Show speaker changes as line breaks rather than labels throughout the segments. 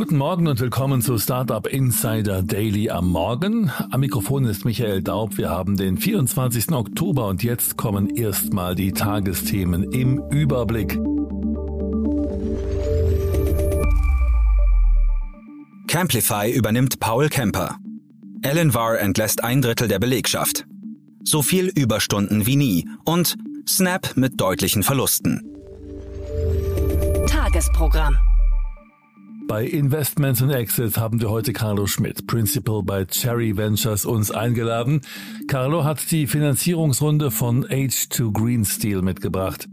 Guten Morgen und willkommen zu Startup Insider Daily am Morgen. Am Mikrofon ist Michael Daub. Wir haben den 24. Oktober und jetzt kommen erstmal die Tagesthemen im Überblick.
Camplify übernimmt Paul Kemper. Alan Varr entlässt ein Drittel der Belegschaft. So viel Überstunden wie nie und Snap mit deutlichen Verlusten.
Tagesprogramm.
Bei Investments und Exits haben wir heute Carlo Schmidt, Principal bei Cherry Ventures, uns eingeladen. Carlo hat die Finanzierungsrunde von H2 Green Steel mitgebracht.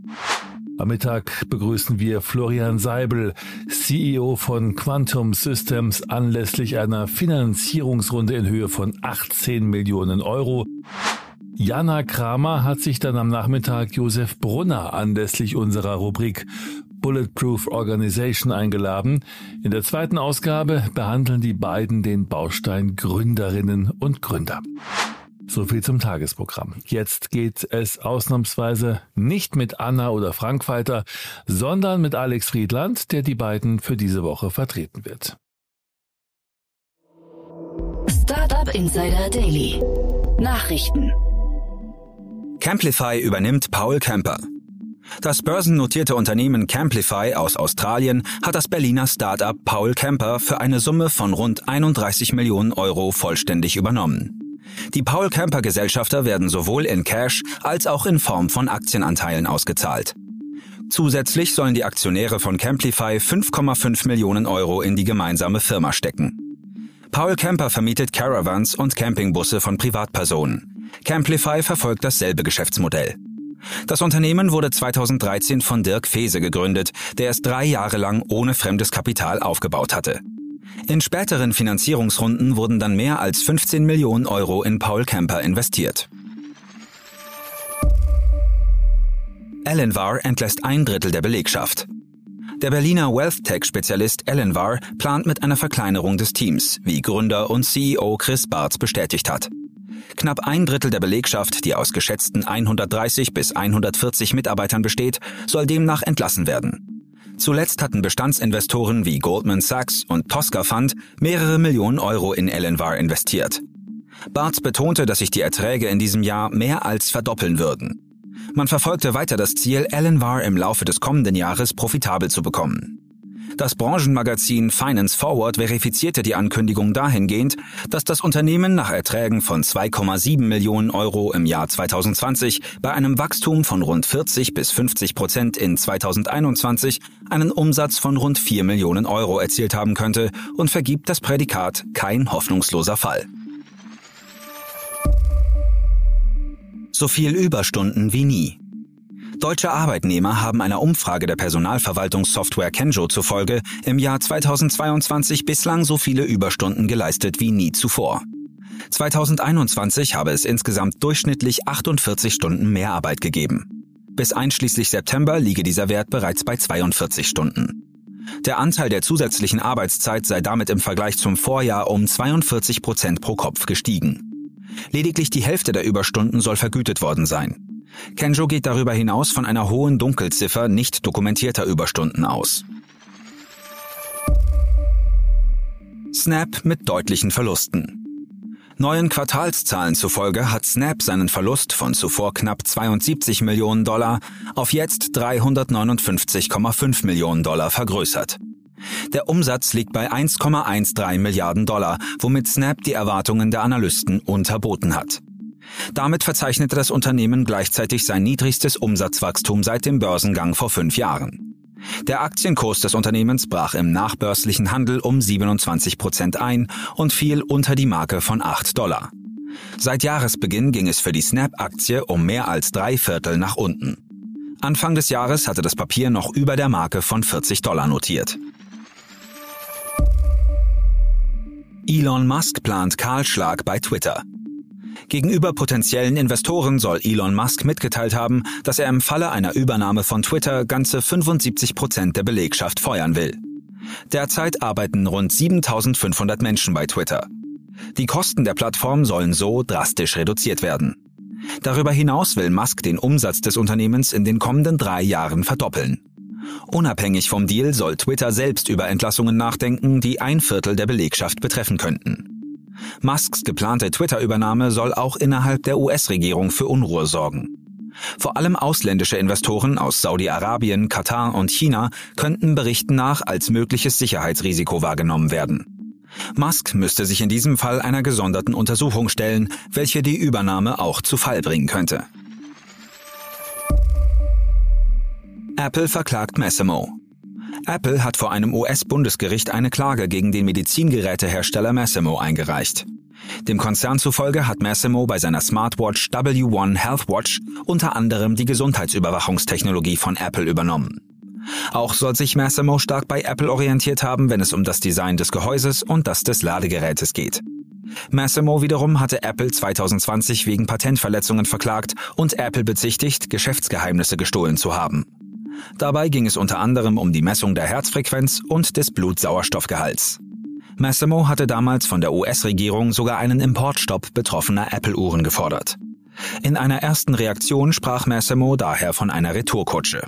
Am Mittag begrüßen wir Florian Seibel, CEO von Quantum Systems, anlässlich einer Finanzierungsrunde in Höhe von 18 Millionen Euro. Jana Kramer hat sich dann am Nachmittag Josef Brunner anlässlich unserer Rubrik Bulletproof Organization eingeladen. In der zweiten Ausgabe behandeln die beiden den Baustein Gründerinnen und Gründer. So viel zum Tagesprogramm. Jetzt geht es ausnahmsweise nicht mit Anna oder Frank weiter, sondern mit Alex Friedland, der die beiden für diese Woche vertreten wird.
Startup Insider Daily. Nachrichten.
Camplify übernimmt Paul Kemper. Das börsennotierte Unternehmen Camplify aus Australien hat das Berliner Start-up Paul Kemper für eine Summe von rund 31 Millionen Euro vollständig übernommen. Die Paul Kemper Gesellschafter werden sowohl in Cash als auch in Form von Aktienanteilen ausgezahlt. Zusätzlich sollen die Aktionäre von Camplify 5,5 Millionen Euro in die gemeinsame Firma stecken. Paul Kemper vermietet Caravans und Campingbusse von Privatpersonen. Camplify verfolgt dasselbe Geschäftsmodell. Das Unternehmen wurde 2013 von Dirk Fese gegründet, der es drei Jahre lang ohne fremdes Kapital aufgebaut hatte. In späteren Finanzierungsrunden wurden dann mehr als 15 Millionen Euro in Paul Kemper investiert. Elenvar entlässt ein Drittel der Belegschaft. Der Berliner Wealth Tech-Spezialist Elenvar plant mit einer Verkleinerung des Teams, wie Gründer und CEO Chris Bartz bestätigt hat. Knapp ein Drittel der Belegschaft, die aus geschätzten 130 bis 140 Mitarbeitern besteht, soll demnach entlassen werden. Zuletzt hatten Bestandsinvestoren wie Goldman Sachs und Tosca Fund mehrere Millionen Euro in Elenvar investiert. Bartz betonte, dass sich die Erträge in diesem Jahr mehr als verdoppeln würden. Man verfolgte weiter das Ziel, Elenvar im Laufe des kommenden Jahres profitabel zu bekommen. Das Branchenmagazin Finance Forward verifizierte die Ankündigung dahingehend, dass das Unternehmen nach Erträgen von 2,7 Millionen Euro im Jahr 2020 bei einem Wachstum von rund 40 bis 50 Prozent in 2021 einen Umsatz von rund 4 Millionen Euro erzielt haben könnte und vergibt das Prädikat kein hoffnungsloser Fall. So viel Überstunden wie nie. Deutsche Arbeitnehmer haben einer Umfrage der Personalverwaltungssoftware Kenjo zufolge im Jahr 2022 bislang so viele Überstunden geleistet wie nie zuvor. 2021 habe es insgesamt durchschnittlich 48 Stunden mehr Arbeit gegeben. Bis einschließlich September liege dieser Wert bereits bei 42 Stunden. Der Anteil der zusätzlichen Arbeitszeit sei damit im Vergleich zum Vorjahr um 42 Prozent pro Kopf gestiegen. Lediglich die Hälfte der Überstunden soll vergütet worden sein. Kenjo geht darüber hinaus von einer hohen Dunkelziffer nicht dokumentierter Überstunden aus. Snap mit deutlichen Verlusten. Neuen Quartalszahlen zufolge hat Snap seinen Verlust von zuvor knapp 72 Millionen Dollar auf jetzt 359,5 Millionen Dollar vergrößert. Der Umsatz liegt bei 1,13 Milliarden Dollar, womit Snap die Erwartungen der Analysten unterboten hat. Damit verzeichnete das Unternehmen gleichzeitig sein niedrigstes Umsatzwachstum seit dem Börsengang vor fünf Jahren. Der Aktienkurs des Unternehmens brach im nachbörslichen Handel um 27 Prozent ein und fiel unter die Marke von 8 Dollar. Seit Jahresbeginn ging es für die Snap-Aktie um mehr als drei Viertel nach unten. Anfang des Jahres hatte das Papier noch über der Marke von 40 Dollar notiert. Elon Musk plant Kahlschlag bei Twitter. Gegenüber potenziellen Investoren soll Elon Musk mitgeteilt haben, dass er im Falle einer Übernahme von Twitter ganze 75 Prozent der Belegschaft feuern will. Derzeit arbeiten rund 7500 Menschen bei Twitter. Die Kosten der Plattform sollen so drastisch reduziert werden. Darüber hinaus will Musk den Umsatz des Unternehmens in den kommenden drei Jahren verdoppeln. Unabhängig vom Deal soll Twitter selbst über Entlassungen nachdenken, die ein Viertel der Belegschaft betreffen könnten. Musks geplante Twitter-Übernahme soll auch innerhalb der US-Regierung für Unruhe sorgen. Vor allem ausländische Investoren aus Saudi-Arabien, Katar und China könnten Berichten nach als mögliches Sicherheitsrisiko wahrgenommen werden. Musk müsste sich in diesem Fall einer gesonderten Untersuchung stellen, welche die Übernahme auch zu Fall bringen könnte. Apple verklagt Massimo. Apple hat vor einem US-Bundesgericht eine Klage gegen den Medizingerätehersteller Massimo eingereicht. Dem Konzern zufolge hat Massimo bei seiner Smartwatch W1 Healthwatch unter anderem die Gesundheitsüberwachungstechnologie von Apple übernommen. Auch soll sich Massimo stark bei Apple orientiert haben, wenn es um das Design des Gehäuses und das des Ladegerätes geht. Massimo wiederum hatte Apple 2020 wegen Patentverletzungen verklagt und Apple bezichtigt, Geschäftsgeheimnisse gestohlen zu haben. Dabei ging es unter anderem um die Messung der Herzfrequenz und des Blutsauerstoffgehalts. Massimo hatte damals von der US-Regierung sogar einen Importstopp betroffener Apple-Uhren gefordert. In einer ersten Reaktion sprach Massimo daher von einer Retourkutsche.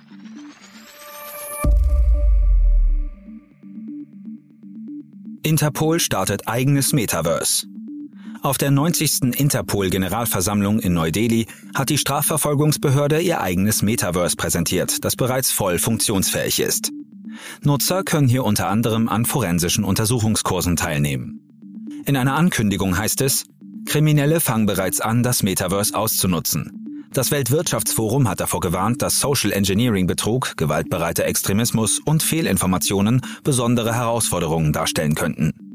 Interpol startet eigenes Metaverse. Auf der 90. Interpol-Generalversammlung in Neu-Delhi hat die Strafverfolgungsbehörde ihr eigenes Metaverse präsentiert, das bereits voll funktionsfähig ist. Nutzer können hier unter anderem an forensischen Untersuchungskursen teilnehmen. In einer Ankündigung heißt es, Kriminelle fangen bereits an, das Metaverse auszunutzen. Das Weltwirtschaftsforum hat davor gewarnt, dass Social Engineering Betrug, gewaltbereiter Extremismus und Fehlinformationen besondere Herausforderungen darstellen könnten.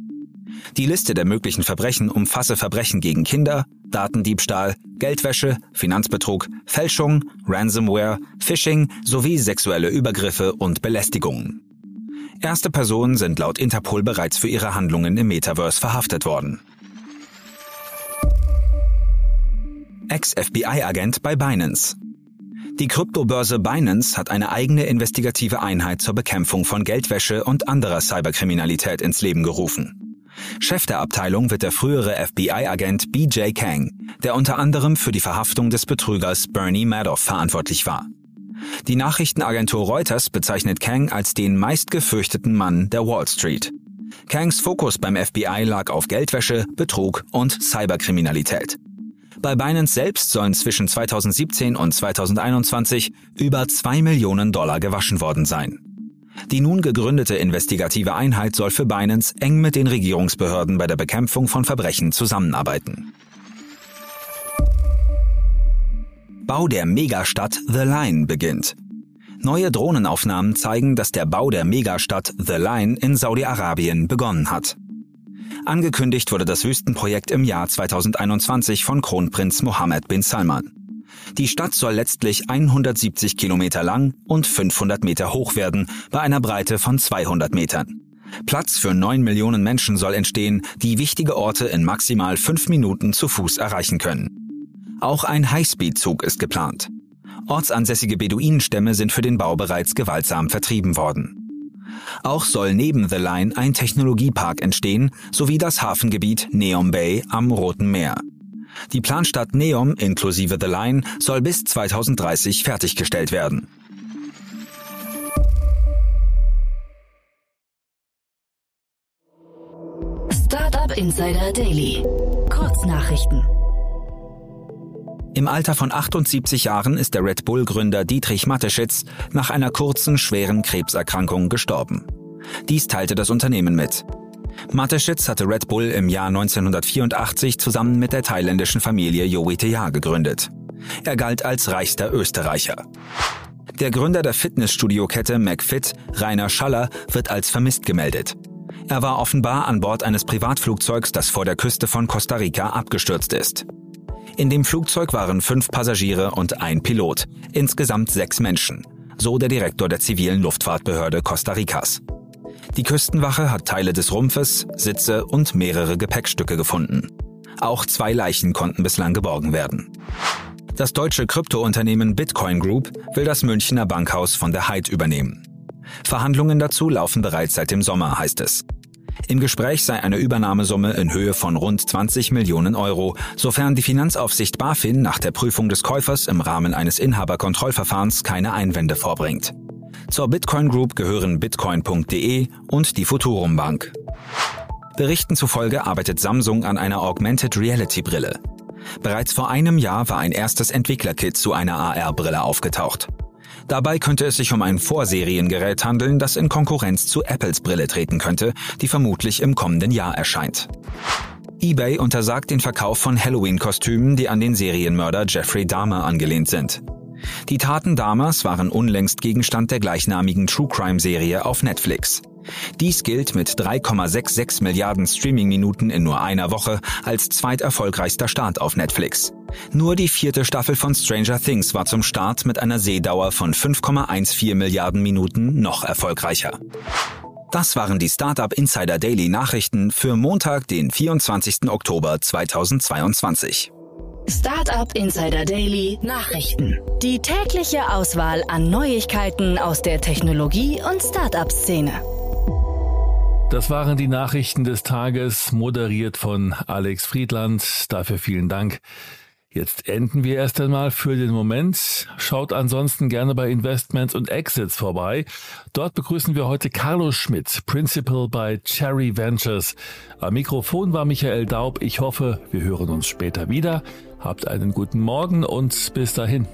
Die Liste der möglichen Verbrechen umfasse Verbrechen gegen Kinder, Datendiebstahl, Geldwäsche, Finanzbetrug, Fälschung, Ransomware, Phishing sowie sexuelle Übergriffe und Belästigungen. Erste Personen sind laut Interpol bereits für ihre Handlungen im Metaverse verhaftet worden. Ex-FBI-Agent bei Binance. Die Kryptobörse Binance hat eine eigene investigative Einheit zur Bekämpfung von Geldwäsche und anderer Cyberkriminalität ins Leben gerufen. Chef der Abteilung wird der frühere FBI-Agent BJ Kang, der unter anderem für die Verhaftung des Betrügers Bernie Madoff verantwortlich war. Die Nachrichtenagentur Reuters bezeichnet Kang als den meistgefürchteten Mann der Wall Street. Kangs Fokus beim FBI lag auf Geldwäsche, Betrug und Cyberkriminalität. Bei Binance selbst sollen zwischen 2017 und 2021 über zwei Millionen Dollar gewaschen worden sein. Die nun gegründete investigative Einheit soll für Binance eng mit den Regierungsbehörden bei der Bekämpfung von Verbrechen zusammenarbeiten. Bau der Megastadt The Line beginnt. Neue Drohnenaufnahmen zeigen, dass der Bau der Megastadt The Line in Saudi-Arabien begonnen hat. Angekündigt wurde das Wüstenprojekt im Jahr 2021 von Kronprinz Mohammed bin Salman. Die Stadt soll letztlich 170 Kilometer lang und 500 Meter hoch werden, bei einer Breite von 200 Metern. Platz für 9 Millionen Menschen soll entstehen, die wichtige Orte in maximal 5 Minuten zu Fuß erreichen können. Auch ein Highspeed-Zug ist geplant. Ortsansässige Beduinenstämme sind für den Bau bereits gewaltsam vertrieben worden. Auch soll neben The Line ein Technologiepark entstehen, sowie das Hafengebiet Neom Bay am Roten Meer. Die Planstadt Neom inklusive The Line soll bis 2030 fertiggestellt werden.
Startup Insider Daily. Kurznachrichten.
Im Alter von 78 Jahren ist der Red Bull-Gründer Dietrich Mateschitz nach einer kurzen, schweren Krebserkrankung gestorben. Dies teilte das Unternehmen mit. Mateschitz hatte Red Bull im Jahr 1984 zusammen mit der thailändischen Familie Joetea gegründet. Er galt als reichster Österreicher. Der Gründer der Fitnessstudio-Kette McFit, Rainer Schaller, wird als vermisst gemeldet. Er war offenbar an Bord eines Privatflugzeugs, das vor der Küste von Costa Rica abgestürzt ist. In dem Flugzeug waren fünf Passagiere und ein Pilot, insgesamt sechs Menschen, so der Direktor der zivilen Luftfahrtbehörde Costa Ricas. Die Küstenwache hat Teile des Rumpfes, Sitze und mehrere Gepäckstücke gefunden. Auch zwei Leichen konnten bislang geborgen werden. Das deutsche Kryptounternehmen Bitcoin Group will das Münchner Bankhaus von der Hyde übernehmen. Verhandlungen dazu laufen bereits seit dem Sommer, heißt es. Im Gespräch sei eine Übernahmesumme in Höhe von rund 20 Millionen Euro, sofern die Finanzaufsicht BaFin nach der Prüfung des Käufers im Rahmen eines Inhaberkontrollverfahrens keine Einwände vorbringt. Zur Bitcoin Group gehören bitcoin.de und die Futurum Bank. Berichten zufolge arbeitet Samsung an einer Augmented Reality Brille. Bereits vor einem Jahr war ein erstes Entwicklerkit zu einer AR-Brille aufgetaucht. Dabei könnte es sich um ein Vorseriengerät handeln, das in Konkurrenz zu Apples Brille treten könnte, die vermutlich im kommenden Jahr erscheint. eBay untersagt den Verkauf von Halloween-Kostümen, die an den Serienmörder Jeffrey Dahmer angelehnt sind. Die Taten Dahmers waren unlängst Gegenstand der gleichnamigen True Crime-Serie auf Netflix. Dies gilt mit 3,66 Milliarden Streaming-Minuten in nur einer Woche als zweiterfolgreichster Start auf Netflix. Nur die vierte Staffel von Stranger Things war zum Start mit einer Sehdauer von 5,14 Milliarden Minuten noch erfolgreicher. Das waren die Startup Insider Daily Nachrichten für Montag, den 24. Oktober 2022.
Startup Insider Daily Nachrichten. Die tägliche Auswahl an Neuigkeiten aus der Technologie- und Startup-Szene.
Das waren die Nachrichten des Tages, moderiert von Alex Friedland. Dafür vielen Dank. Jetzt enden wir erst einmal für den Moment. Schaut ansonsten gerne bei Investments und Exits vorbei. Dort begrüßen wir heute Carlos Schmidt, Principal bei Cherry Ventures. Am Mikrofon war Michael Daub. Ich hoffe, wir hören uns später wieder. Habt einen guten Morgen und bis dahin.